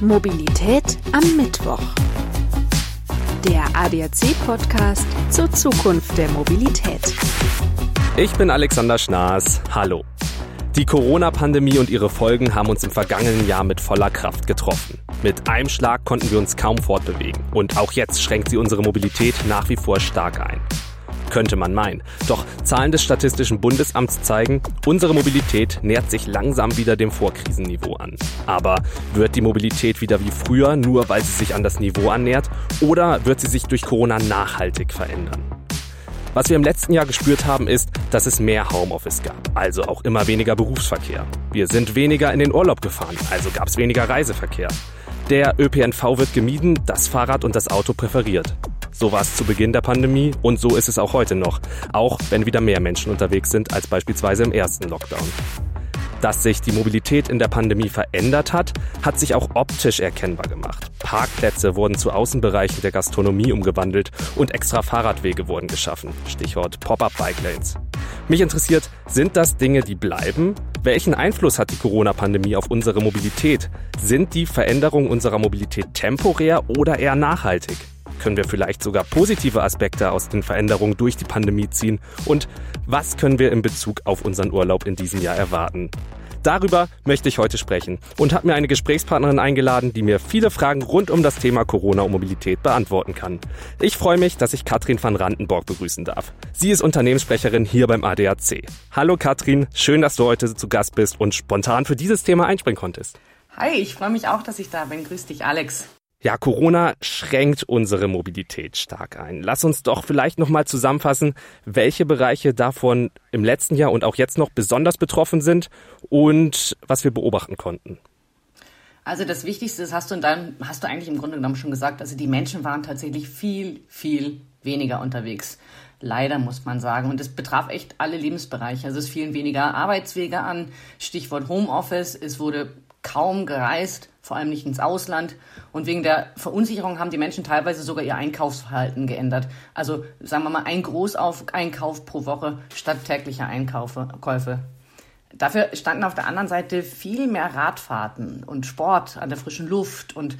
Mobilität am Mittwoch. Der ADAC-Podcast zur Zukunft der Mobilität. Ich bin Alexander Schnaas. Hallo. Die Corona-Pandemie und ihre Folgen haben uns im vergangenen Jahr mit voller Kraft getroffen. Mit einem Schlag konnten wir uns kaum fortbewegen. Und auch jetzt schränkt sie unsere Mobilität nach wie vor stark ein könnte man meinen. Doch Zahlen des Statistischen Bundesamts zeigen, unsere Mobilität nähert sich langsam wieder dem Vorkrisenniveau an. Aber wird die Mobilität wieder wie früher, nur weil sie sich an das Niveau annähert, oder wird sie sich durch Corona nachhaltig verändern? Was wir im letzten Jahr gespürt haben, ist, dass es mehr Homeoffice gab, also auch immer weniger Berufsverkehr. Wir sind weniger in den Urlaub gefahren, also gab es weniger Reiseverkehr. Der ÖPNV wird gemieden, das Fahrrad und das Auto präferiert. So war es zu Beginn der Pandemie und so ist es auch heute noch, auch wenn wieder mehr Menschen unterwegs sind als beispielsweise im ersten Lockdown. Dass sich die Mobilität in der Pandemie verändert hat, hat sich auch optisch erkennbar gemacht. Parkplätze wurden zu Außenbereichen der Gastronomie umgewandelt und extra Fahrradwege wurden geschaffen. Stichwort Pop-up Bike Lanes. Mich interessiert, sind das Dinge, die bleiben? Welchen Einfluss hat die Corona-Pandemie auf unsere Mobilität? Sind die Veränderungen unserer Mobilität temporär oder eher nachhaltig? Können wir vielleicht sogar positive Aspekte aus den Veränderungen durch die Pandemie ziehen? Und was können wir in Bezug auf unseren Urlaub in diesem Jahr erwarten? Darüber möchte ich heute sprechen und habe mir eine Gesprächspartnerin eingeladen, die mir viele Fragen rund um das Thema Corona und Mobilität beantworten kann. Ich freue mich, dass ich Katrin van Randenborg begrüßen darf. Sie ist Unternehmenssprecherin hier beim ADAC. Hallo Katrin, schön, dass du heute zu Gast bist und spontan für dieses Thema einspringen konntest. Hi, ich freue mich auch, dass ich da bin. Grüß dich, Alex. Ja, Corona schränkt unsere Mobilität stark ein. Lass uns doch vielleicht nochmal zusammenfassen, welche Bereiche davon im letzten Jahr und auch jetzt noch besonders betroffen sind und was wir beobachten konnten. Also das Wichtigste, das hast du in deinem, hast du eigentlich im Grunde genommen schon gesagt, also die Menschen waren tatsächlich viel, viel weniger unterwegs. Leider muss man sagen. Und es betraf echt alle Lebensbereiche. Also es fielen weniger Arbeitswege an. Stichwort Homeoffice. Es wurde kaum gereist, vor allem nicht ins Ausland. Und wegen der Verunsicherung haben die Menschen teilweise sogar ihr Einkaufsverhalten geändert. Also sagen wir mal ein Großeinkauf pro Woche statt täglicher Einkäufe. Dafür standen auf der anderen Seite viel mehr Radfahrten und Sport an der frischen Luft und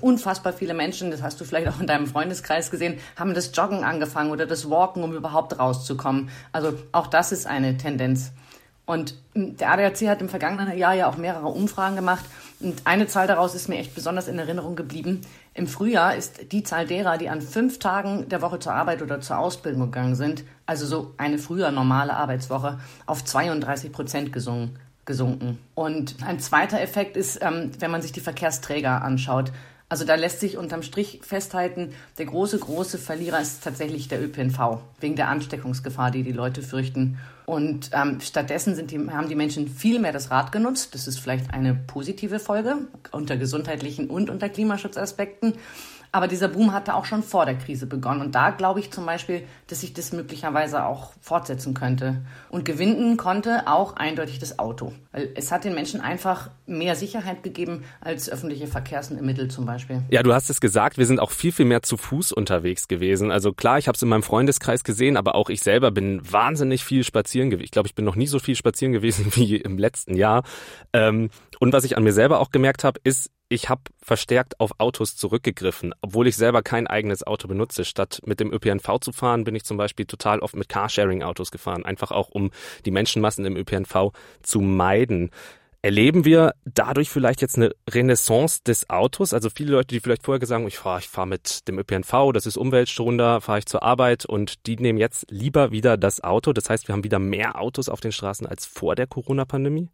unfassbar viele Menschen, das hast du vielleicht auch in deinem Freundeskreis gesehen, haben das Joggen angefangen oder das Walken, um überhaupt rauszukommen. Also auch das ist eine Tendenz. Und der ADAC hat im vergangenen Jahr ja auch mehrere Umfragen gemacht. Und eine Zahl daraus ist mir echt besonders in Erinnerung geblieben. Im Frühjahr ist die Zahl derer, die an fünf Tagen der Woche zur Arbeit oder zur Ausbildung gegangen sind, also so eine früher normale Arbeitswoche, auf 32 Prozent gesungen, gesunken. Und ein zweiter Effekt ist, ähm, wenn man sich die Verkehrsträger anschaut. Also da lässt sich unterm Strich festhalten, der große, große Verlierer ist tatsächlich der ÖPNV, wegen der Ansteckungsgefahr, die die Leute fürchten. Und ähm, stattdessen sind die, haben die Menschen viel mehr das Rad genutzt. Das ist vielleicht eine positive Folge unter gesundheitlichen und unter Klimaschutzaspekten. Aber dieser Boom hatte auch schon vor der Krise begonnen. Und da glaube ich zum Beispiel, dass sich das möglicherweise auch fortsetzen könnte. Und gewinnen konnte auch eindeutig das Auto. Weil es hat den Menschen einfach mehr Sicherheit gegeben als öffentliche Verkehrsmittel zum Beispiel. Ja, du hast es gesagt, wir sind auch viel, viel mehr zu Fuß unterwegs gewesen. Also klar, ich habe es in meinem Freundeskreis gesehen, aber auch ich selber bin wahnsinnig viel spazieren gewesen. Ich glaube, ich bin noch nie so viel spazieren gewesen wie im letzten Jahr. Ähm, und was ich an mir selber auch gemerkt habe, ist, ich habe verstärkt auf Autos zurückgegriffen, obwohl ich selber kein eigenes Auto benutze. Statt mit dem ÖPNV zu fahren, bin ich zum Beispiel total oft mit Carsharing-Autos gefahren, einfach auch um die Menschenmassen im ÖPNV zu meiden. Erleben wir dadurch vielleicht jetzt eine Renaissance des Autos? Also viele Leute, die vielleicht vorher gesagt haben, ich fahre ich fahr mit dem ÖPNV, das ist umweltschonender, fahre ich zur Arbeit und die nehmen jetzt lieber wieder das Auto. Das heißt, wir haben wieder mehr Autos auf den Straßen als vor der Corona-Pandemie?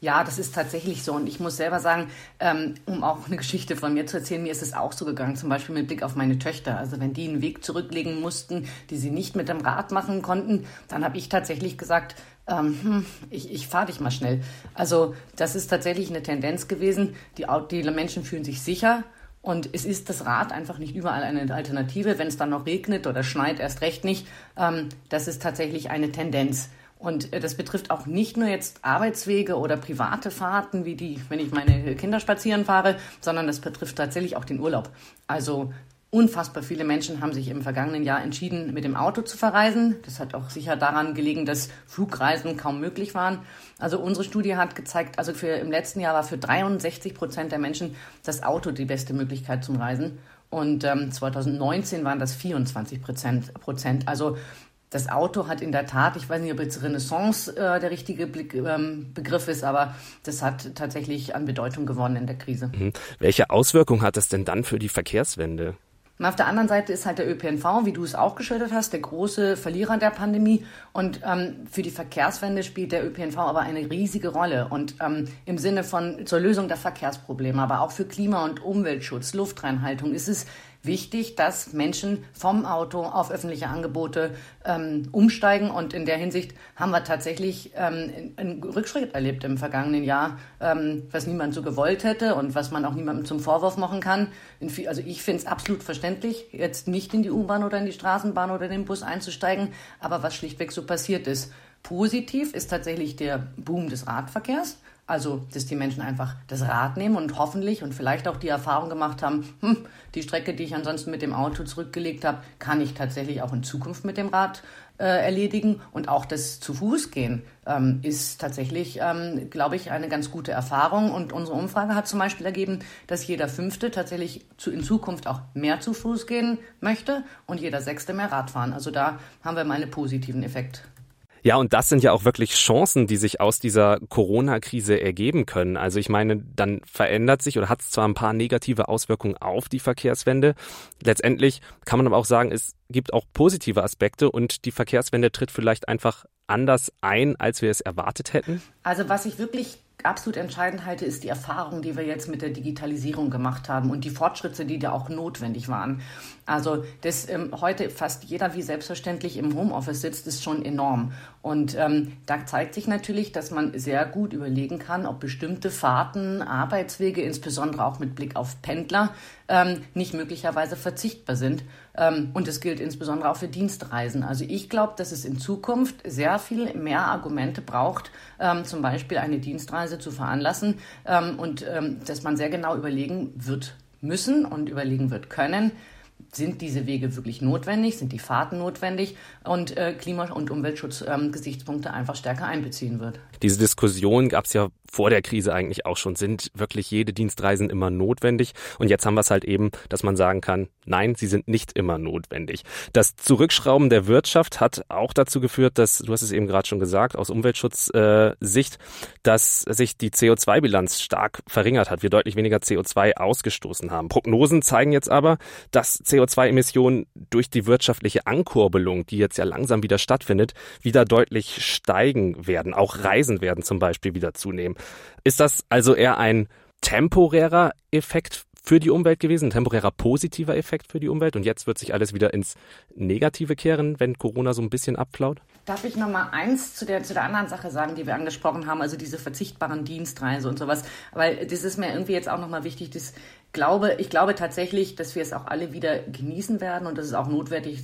Ja, das ist tatsächlich so. Und ich muss selber sagen, ähm, um auch eine Geschichte von mir zu erzählen, mir ist es auch so gegangen, zum Beispiel mit Blick auf meine Töchter. Also wenn die einen Weg zurücklegen mussten, die sie nicht mit dem Rad machen konnten, dann habe ich tatsächlich gesagt, ähm, hm, ich, ich fahre dich mal schnell. Also das ist tatsächlich eine Tendenz gewesen. Die, die Menschen fühlen sich sicher. Und es ist das Rad einfach nicht überall eine Alternative. Wenn es dann noch regnet oder schneit, erst recht nicht. Ähm, das ist tatsächlich eine Tendenz. Und äh, das betrifft auch nicht nur jetzt Arbeitswege oder private Fahrten, wie die, wenn ich meine Kinder spazieren fahre, sondern das betrifft tatsächlich auch den Urlaub. Also Unfassbar viele Menschen haben sich im vergangenen Jahr entschieden, mit dem Auto zu verreisen. Das hat auch sicher daran gelegen, dass Flugreisen kaum möglich waren. Also unsere Studie hat gezeigt, also für im letzten Jahr war für 63 Prozent der Menschen das Auto die beste Möglichkeit zum Reisen. Und ähm, 2019 waren das 24 Prozent. Also das Auto hat in der Tat, ich weiß nicht, ob jetzt Renaissance äh, der richtige Blick, ähm, Begriff ist, aber das hat tatsächlich an Bedeutung gewonnen in der Krise. Mhm. Welche Auswirkungen hat das denn dann für die Verkehrswende? Und auf der anderen Seite ist halt der ÖPNV, wie du es auch geschildert hast, der große Verlierer der Pandemie. Und ähm, für die Verkehrswende spielt der ÖPNV aber eine riesige Rolle. Und ähm, im Sinne von zur Lösung der Verkehrsprobleme, aber auch für Klima- und Umweltschutz, Luftreinhaltung ist es wichtig, dass Menschen vom Auto auf öffentliche Angebote ähm, umsteigen. Und in der Hinsicht haben wir tatsächlich ähm, einen Rückschritt erlebt im vergangenen Jahr, ähm, was niemand so gewollt hätte und was man auch niemandem zum Vorwurf machen kann. Also ich finde es absolut verständlich, jetzt nicht in die U-Bahn oder in die Straßenbahn oder den Bus einzusteigen, aber was schlichtweg so passiert ist. Positiv ist tatsächlich der Boom des Radverkehrs. Also, dass die Menschen einfach das Rad nehmen und hoffentlich und vielleicht auch die Erfahrung gemacht haben, hm, die Strecke, die ich ansonsten mit dem Auto zurückgelegt habe, kann ich tatsächlich auch in Zukunft mit dem Rad äh, erledigen. Und auch das zu Fuß gehen ähm, ist tatsächlich, ähm, glaube ich, eine ganz gute Erfahrung. Und unsere Umfrage hat zum Beispiel ergeben, dass jeder Fünfte tatsächlich zu, in Zukunft auch mehr zu Fuß gehen möchte und jeder Sechste mehr Rad fahren. Also da haben wir mal einen positiven Effekt. Ja, und das sind ja auch wirklich Chancen, die sich aus dieser Corona-Krise ergeben können. Also ich meine, dann verändert sich oder hat es zwar ein paar negative Auswirkungen auf die Verkehrswende. Letztendlich kann man aber auch sagen, es gibt auch positive Aspekte und die Verkehrswende tritt vielleicht einfach anders ein, als wir es erwartet hätten. Also was ich wirklich absolut entscheidend halte, ist die Erfahrung, die wir jetzt mit der Digitalisierung gemacht haben und die Fortschritte, die da auch notwendig waren. Also, dass ähm, heute fast jeder wie selbstverständlich im Homeoffice sitzt, ist schon enorm. Und ähm, da zeigt sich natürlich, dass man sehr gut überlegen kann, ob bestimmte Fahrten, Arbeitswege, insbesondere auch mit Blick auf Pendler, ähm, nicht möglicherweise verzichtbar sind. Ähm, und das gilt insbesondere auch für Dienstreisen. Also ich glaube, dass es in Zukunft sehr viel mehr Argumente braucht, ähm, zum Beispiel eine Dienstreise zu veranlassen ähm, und ähm, dass man sehr genau überlegen wird müssen und überlegen wird können, sind diese Wege wirklich notwendig, sind die Fahrten notwendig und äh, Klima- und Umweltschutzgesichtspunkte ähm, einfach stärker einbeziehen wird. Diese Diskussion gab es ja vor der Krise eigentlich auch schon. Sind wirklich jede Dienstreisen immer notwendig? Und jetzt haben wir es halt eben, dass man sagen kann, nein, sie sind nicht immer notwendig. Das Zurückschrauben der Wirtschaft hat auch dazu geführt, dass, du hast es eben gerade schon gesagt, aus Umweltschutzsicht, äh, dass sich die CO2-Bilanz stark verringert hat, wir deutlich weniger CO2 ausgestoßen haben. Prognosen zeigen jetzt aber, dass CO2-Emissionen durch die wirtschaftliche Ankurbelung, die jetzt ja langsam wieder stattfindet, wieder deutlich steigen werden. Auch Reisen werden zum Beispiel wieder zunehmen. Ist das also eher ein temporärer Effekt für die Umwelt gewesen, ein temporärer positiver Effekt für die Umwelt und jetzt wird sich alles wieder ins Negative kehren, wenn Corona so ein bisschen abflaut? Darf ich noch mal eins zu der, zu der anderen Sache sagen, die wir angesprochen haben, also diese verzichtbaren Dienstreise und sowas, weil das ist mir irgendwie jetzt auch noch mal wichtig, das glaube, ich glaube tatsächlich, dass wir es auch alle wieder genießen werden und dass es auch notwendig,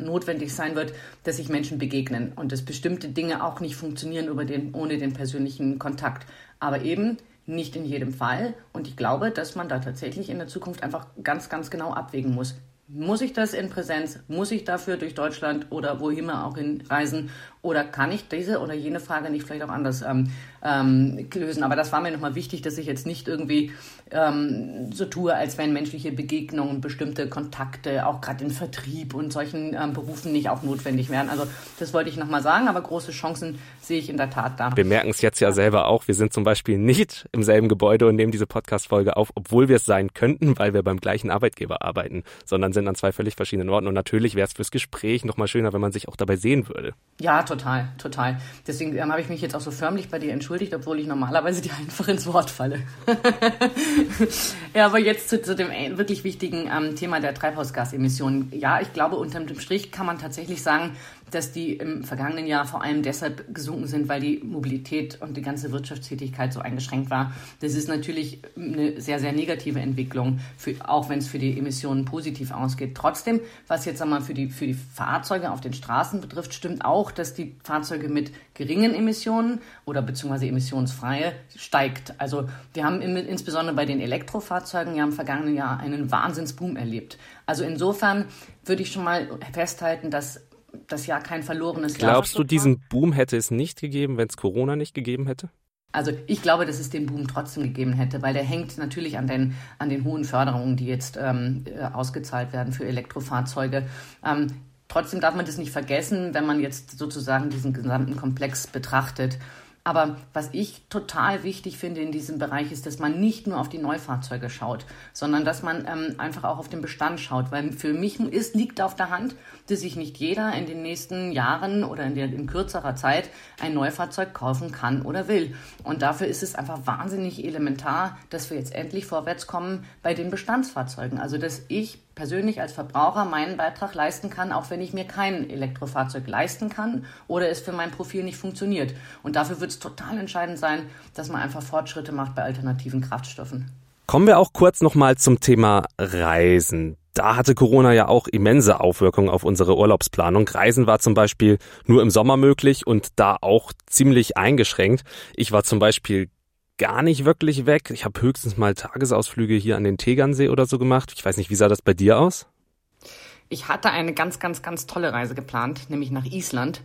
notwendig sein wird, dass sich Menschen begegnen und dass bestimmte Dinge auch nicht funktionieren über den, ohne den persönlichen Kontakt. Aber eben nicht in jedem Fall. Und ich glaube, dass man da tatsächlich in der Zukunft einfach ganz, ganz genau abwägen muss. Muss ich das in Präsenz? Muss ich dafür durch Deutschland oder wohin auch hin reisen? Oder kann ich diese oder jene Frage nicht vielleicht auch anders ähm, ähm, lösen? Aber das war mir nochmal wichtig, dass ich jetzt nicht irgendwie ähm, so tue, als wenn menschliche Begegnungen, bestimmte Kontakte, auch gerade in Vertrieb und solchen ähm, Berufen nicht auch notwendig wären. Also das wollte ich nochmal sagen, aber große Chancen sehe ich in der Tat da. Wir merken es jetzt ja selber auch. Wir sind zum Beispiel nicht im selben Gebäude und nehmen diese Podcast-Folge auf, obwohl wir es sein könnten, weil wir beim gleichen Arbeitgeber arbeiten, sondern sind an zwei völlig verschiedenen Orten. Und natürlich wäre es fürs Gespräch nochmal schöner, wenn man sich auch dabei sehen würde. Ja, total, total. Deswegen ähm, habe ich mich jetzt auch so förmlich bei dir entschuldigt, obwohl ich normalerweise dir einfach ins Wort falle. ja, aber jetzt zu, zu dem äh, wirklich wichtigen ähm, Thema der Treibhausgasemissionen. Ja, ich glaube, unter dem Strich kann man tatsächlich sagen, dass die im vergangenen Jahr vor allem deshalb gesunken sind, weil die Mobilität und die ganze Wirtschaftstätigkeit so eingeschränkt war. Das ist natürlich eine sehr, sehr negative Entwicklung, für, auch wenn es für die Emissionen positiv ausgeht. Trotzdem, was jetzt einmal für die, für die Fahrzeuge auf den Straßen betrifft, stimmt auch, dass die Fahrzeuge mit geringen Emissionen oder beziehungsweise emissionsfreie steigt. Also wir haben im, insbesondere bei den Elektrofahrzeugen ja im vergangenen Jahr einen Wahnsinnsboom erlebt. Also insofern würde ich schon mal festhalten, dass das Jahr kein verlorenes Jahr Glaubst du, diesen Boom hätte es nicht gegeben, wenn es Corona nicht gegeben hätte? Also ich glaube, dass es den Boom trotzdem gegeben hätte, weil der hängt natürlich an den, an den hohen Förderungen, die jetzt ähm, äh, ausgezahlt werden für Elektrofahrzeuge. Ähm, trotzdem darf man das nicht vergessen, wenn man jetzt sozusagen diesen gesamten Komplex betrachtet. Aber was ich total wichtig finde in diesem Bereich ist, dass man nicht nur auf die Neufahrzeuge schaut, sondern dass man ähm, einfach auch auf den Bestand schaut. Weil für mich ist, liegt auf der Hand, dass sich nicht jeder in den nächsten Jahren oder in, der, in kürzerer Zeit ein Neufahrzeug kaufen kann oder will. Und dafür ist es einfach wahnsinnig elementar, dass wir jetzt endlich vorwärts kommen bei den Bestandsfahrzeugen. Also dass ich persönlich als Verbraucher meinen Beitrag leisten kann, auch wenn ich mir kein Elektrofahrzeug leisten kann oder es für mein Profil nicht funktioniert. Und dafür wird es total entscheidend sein, dass man einfach Fortschritte macht bei alternativen Kraftstoffen. Kommen wir auch kurz nochmal zum Thema Reisen. Da hatte Corona ja auch immense Aufwirkungen auf unsere Urlaubsplanung. Reisen war zum Beispiel nur im Sommer möglich und da auch ziemlich eingeschränkt. Ich war zum Beispiel gar nicht wirklich weg. Ich habe höchstens mal Tagesausflüge hier an den Tegernsee oder so gemacht. Ich weiß nicht, wie sah das bei dir aus? Ich hatte eine ganz, ganz, ganz tolle Reise geplant, nämlich nach Island.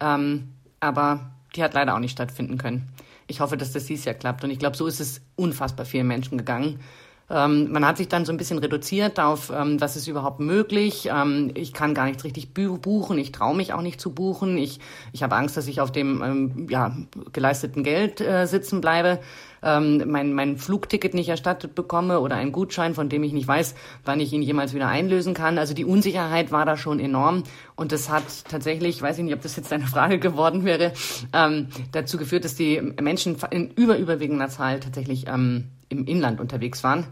Ähm, aber die hat leider auch nicht stattfinden können. Ich hoffe, dass das dieses Jahr klappt. Und ich glaube, so ist es unfassbar vielen Menschen gegangen. Ähm, man hat sich dann so ein bisschen reduziert auf, ähm, was ist überhaupt möglich. Ähm, ich kann gar nichts richtig buchen, ich traue mich auch nicht zu buchen. Ich, ich habe Angst, dass ich auf dem ähm, ja, geleisteten Geld äh, sitzen bleibe, ähm, mein, mein Flugticket nicht erstattet bekomme oder einen Gutschein, von dem ich nicht weiß, wann ich ihn jemals wieder einlösen kann. Also die Unsicherheit war da schon enorm und das hat tatsächlich, weiß ich nicht, ob das jetzt eine Frage geworden wäre, ähm, dazu geführt, dass die Menschen in überüberwiegender Zahl tatsächlich ähm, im Inland unterwegs waren,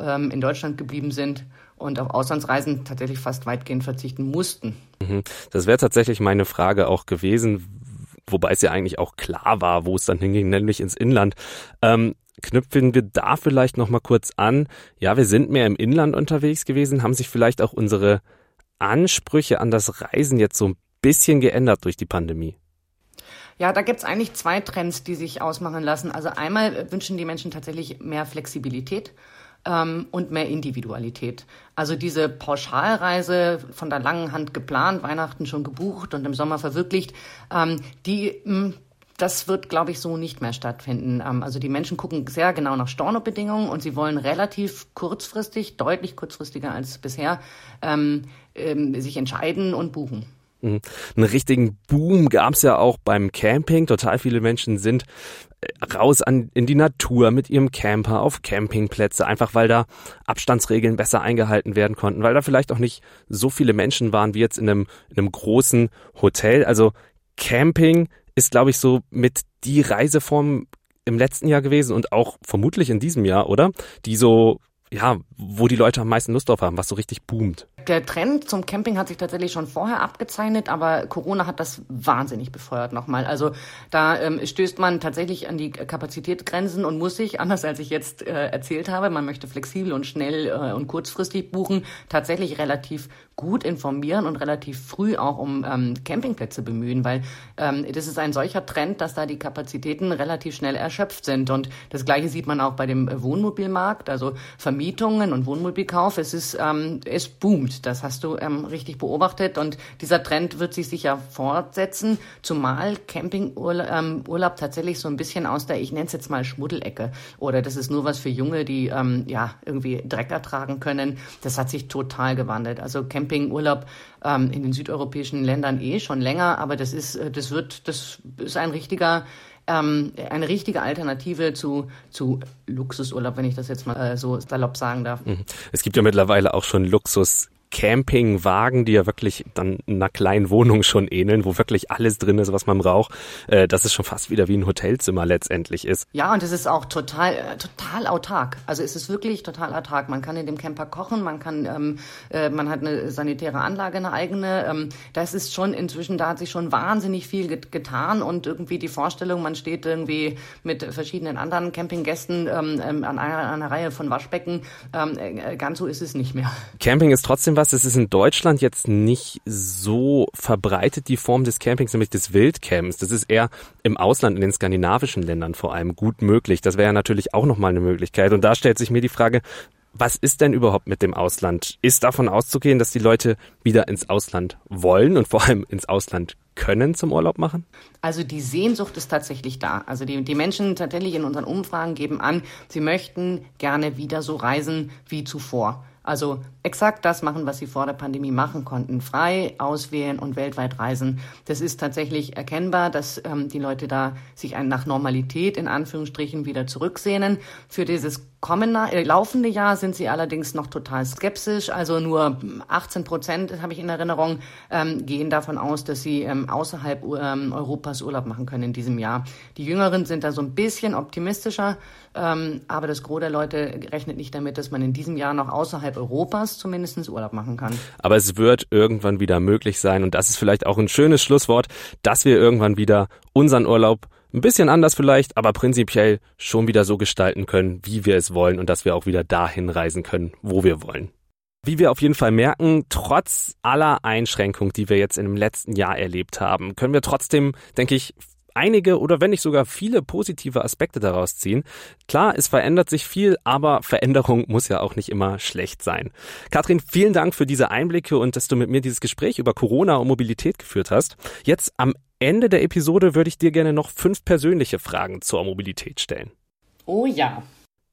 ähm, in Deutschland geblieben sind und auf Auslandsreisen tatsächlich fast weitgehend verzichten mussten. Mhm. Das wäre tatsächlich meine Frage auch gewesen, wobei es ja eigentlich auch klar war, wo es dann hinging, nämlich ins Inland. Ähm, knüpfen wir da vielleicht noch mal kurz an. Ja, wir sind mehr im Inland unterwegs gewesen, haben sich vielleicht auch unsere Ansprüche an das Reisen jetzt so ein bisschen geändert durch die Pandemie. Ja, da gibt's eigentlich zwei Trends, die sich ausmachen lassen. Also einmal wünschen die Menschen tatsächlich mehr Flexibilität ähm, und mehr Individualität. Also diese Pauschalreise von der langen Hand geplant, Weihnachten schon gebucht und im Sommer verwirklicht, ähm, die hm, das wird, glaube ich, so nicht mehr stattfinden. Ähm, also die Menschen gucken sehr genau nach Stornobedingungen und sie wollen relativ kurzfristig, deutlich kurzfristiger als bisher, ähm, ähm, sich entscheiden und buchen. Einen richtigen Boom gab es ja auch beim Camping. Total viele Menschen sind äh, raus an, in die Natur mit ihrem Camper auf Campingplätze, einfach weil da Abstandsregeln besser eingehalten werden konnten, weil da vielleicht auch nicht so viele Menschen waren wie jetzt in einem, in einem großen Hotel. Also Camping ist, glaube ich, so mit die Reiseform im letzten Jahr gewesen und auch vermutlich in diesem Jahr, oder? Die so ja, wo die Leute am meisten Lust drauf haben, was so richtig boomt. Der Trend zum Camping hat sich tatsächlich schon vorher abgezeichnet, aber Corona hat das wahnsinnig befeuert nochmal. Also da ähm, stößt man tatsächlich an die Kapazitätsgrenzen und muss sich, anders als ich jetzt äh, erzählt habe, man möchte flexibel und schnell äh, und kurzfristig buchen, tatsächlich relativ gut informieren und relativ früh auch um ähm, Campingplätze bemühen, weil ähm, das ist ein solcher Trend, dass da die Kapazitäten relativ schnell erschöpft sind. Und das Gleiche sieht man auch bei dem Wohnmobilmarkt, also Vermietungen und Wohnmobilkauf. Es ist, ähm, es boomt. Das hast du ähm, richtig beobachtet und dieser Trend wird sich sicher fortsetzen, zumal Campingurlaub ähm, Urlaub tatsächlich so ein bisschen aus der, ich nenne es jetzt mal Schmuddelecke oder das ist nur was für Junge, die ähm, ja irgendwie Dreck ertragen können. Das hat sich total gewandelt. Also Camping Campingurlaub ähm, in den südeuropäischen Ländern eh schon länger, aber das ist, äh, das wird, das ist ein richtiger ähm, eine richtige Alternative zu, zu Luxusurlaub, wenn ich das jetzt mal äh, so salopp sagen darf. Mhm. Es gibt ja mittlerweile auch schon Luxus Campingwagen, die ja wirklich dann einer kleinen Wohnung schon ähneln, wo wirklich alles drin ist, was man braucht, äh, dass es schon fast wieder wie ein Hotelzimmer letztendlich ist. Ja, und es ist auch total, äh, total autark. Also es ist wirklich total autark. Man kann in dem Camper kochen, man kann, ähm, äh, man hat eine sanitäre Anlage, eine eigene. Ähm, das ist schon inzwischen, da hat sich schon wahnsinnig viel get getan und irgendwie die Vorstellung, man steht irgendwie mit verschiedenen anderen Campinggästen ähm, ähm an einer, einer Reihe von Waschbecken, ähm, äh, ganz so ist es nicht mehr. Camping ist trotzdem was, es ist in Deutschland jetzt nicht so verbreitet, die Form des Campings, nämlich des Wildcamps. Das ist eher im Ausland, in den skandinavischen Ländern vor allem gut möglich. Das wäre natürlich auch nochmal eine Möglichkeit. Und da stellt sich mir die Frage, was ist denn überhaupt mit dem Ausland? Ist davon auszugehen, dass die Leute wieder ins Ausland wollen und vor allem ins Ausland können zum Urlaub machen? Also die Sehnsucht ist tatsächlich da. Also die, die Menschen tatsächlich in unseren Umfragen geben an, sie möchten gerne wieder so reisen wie zuvor. Also exakt das machen, was sie vor der Pandemie machen konnten. Frei auswählen und weltweit reisen. Das ist tatsächlich erkennbar, dass ähm, die Leute da sich nach Normalität in Anführungsstrichen wieder zurücksehnen. Für dieses kommende, äh, laufende Jahr sind sie allerdings noch total skeptisch. Also nur 18 Prozent, habe ich in Erinnerung, ähm, gehen davon aus, dass sie ähm, außerhalb ähm, Europas Urlaub machen können in diesem Jahr. Die Jüngeren sind da so ein bisschen optimistischer, ähm, aber das Gros der Leute rechnet nicht damit, dass man in diesem Jahr noch außerhalb Europas zumindest Urlaub machen kann. Aber es wird irgendwann wieder möglich sein und das ist vielleicht auch ein schönes Schlusswort, dass wir irgendwann wieder unseren Urlaub ein bisschen anders vielleicht, aber prinzipiell schon wieder so gestalten können, wie wir es wollen und dass wir auch wieder dahin reisen können, wo wir wollen. Wie wir auf jeden Fall merken, trotz aller Einschränkungen, die wir jetzt in dem letzten Jahr erlebt haben, können wir trotzdem, denke ich, einige oder wenn nicht sogar viele positive Aspekte daraus ziehen. Klar, es verändert sich viel, aber Veränderung muss ja auch nicht immer schlecht sein. Katrin, vielen Dank für diese Einblicke und dass du mit mir dieses Gespräch über Corona und Mobilität geführt hast. Jetzt am Ende der Episode würde ich dir gerne noch fünf persönliche Fragen zur Mobilität stellen. Oh ja.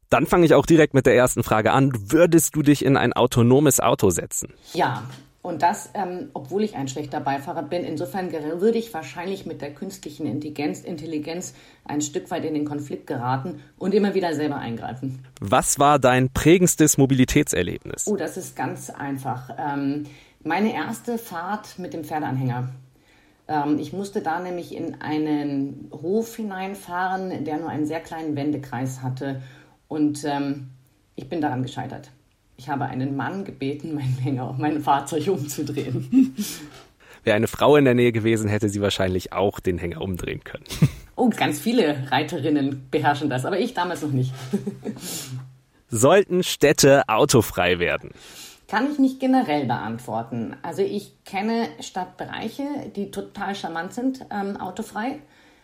Dann fange ich auch direkt mit der ersten Frage an. Würdest du dich in ein autonomes Auto setzen? Ja, und das, ähm, obwohl ich ein schlechter Beifahrer bin. Insofern würde ich wahrscheinlich mit der künstlichen Intelligenz, Intelligenz ein Stück weit in den Konflikt geraten und immer wieder selber eingreifen. Was war dein prägendstes Mobilitätserlebnis? Oh, das ist ganz einfach. Ähm, meine erste Fahrt mit dem Pferdeanhänger. Ähm, ich musste da nämlich in einen Hof hineinfahren, der nur einen sehr kleinen Wendekreis hatte. Und ähm, ich bin daran gescheitert. Ich habe einen Mann gebeten, mein Hänger, mein Fahrzeug umzudrehen. Wäre eine Frau in der Nähe gewesen, hätte sie wahrscheinlich auch den Hänger umdrehen können. Oh, ganz viele Reiterinnen beherrschen das, aber ich damals noch nicht. Sollten Städte autofrei werden? Kann ich nicht generell beantworten. Also ich kenne Stadtbereiche, die total charmant sind, ähm, autofrei.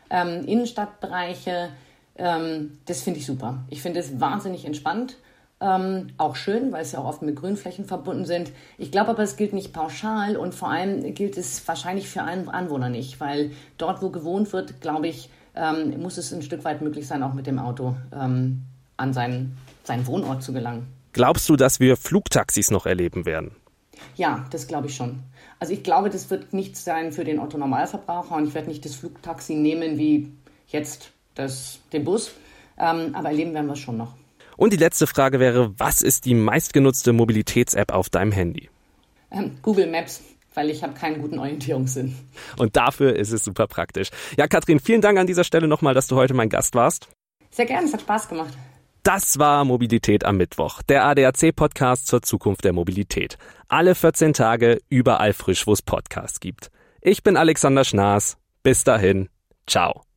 Ähm, Innenstadtbereiche, ähm, das finde ich super. Ich finde es wahnsinnig entspannt. Ähm, auch schön, weil es ja auch oft mit Grünflächen verbunden sind. Ich glaube aber, es gilt nicht pauschal und vor allem gilt es wahrscheinlich für einen Anwohner nicht, weil dort, wo gewohnt wird, glaube ich, ähm, muss es ein Stück weit möglich sein, auch mit dem Auto ähm, an seinen, seinen Wohnort zu gelangen. Glaubst du, dass wir Flugtaxis noch erleben werden? Ja, das glaube ich schon. Also ich glaube, das wird nichts sein für den Otto-Normalverbraucher und ich werde nicht das Flugtaxi nehmen wie jetzt das, den Bus, ähm, aber erleben werden wir es schon noch. Und die letzte Frage wäre, was ist die meistgenutzte Mobilitäts-App auf deinem Handy? Ähm, Google Maps weil ich habe keinen guten Orientierungssinn. Und dafür ist es super praktisch. Ja, Katrin, vielen Dank an dieser Stelle nochmal, dass du heute mein Gast warst. Sehr gerne, es hat Spaß gemacht. Das war Mobilität am Mittwoch, der ADAC-Podcast zur Zukunft der Mobilität. Alle 14 Tage überall frisch, wo es Podcasts gibt. Ich bin Alexander Schnaas. Bis dahin. Ciao.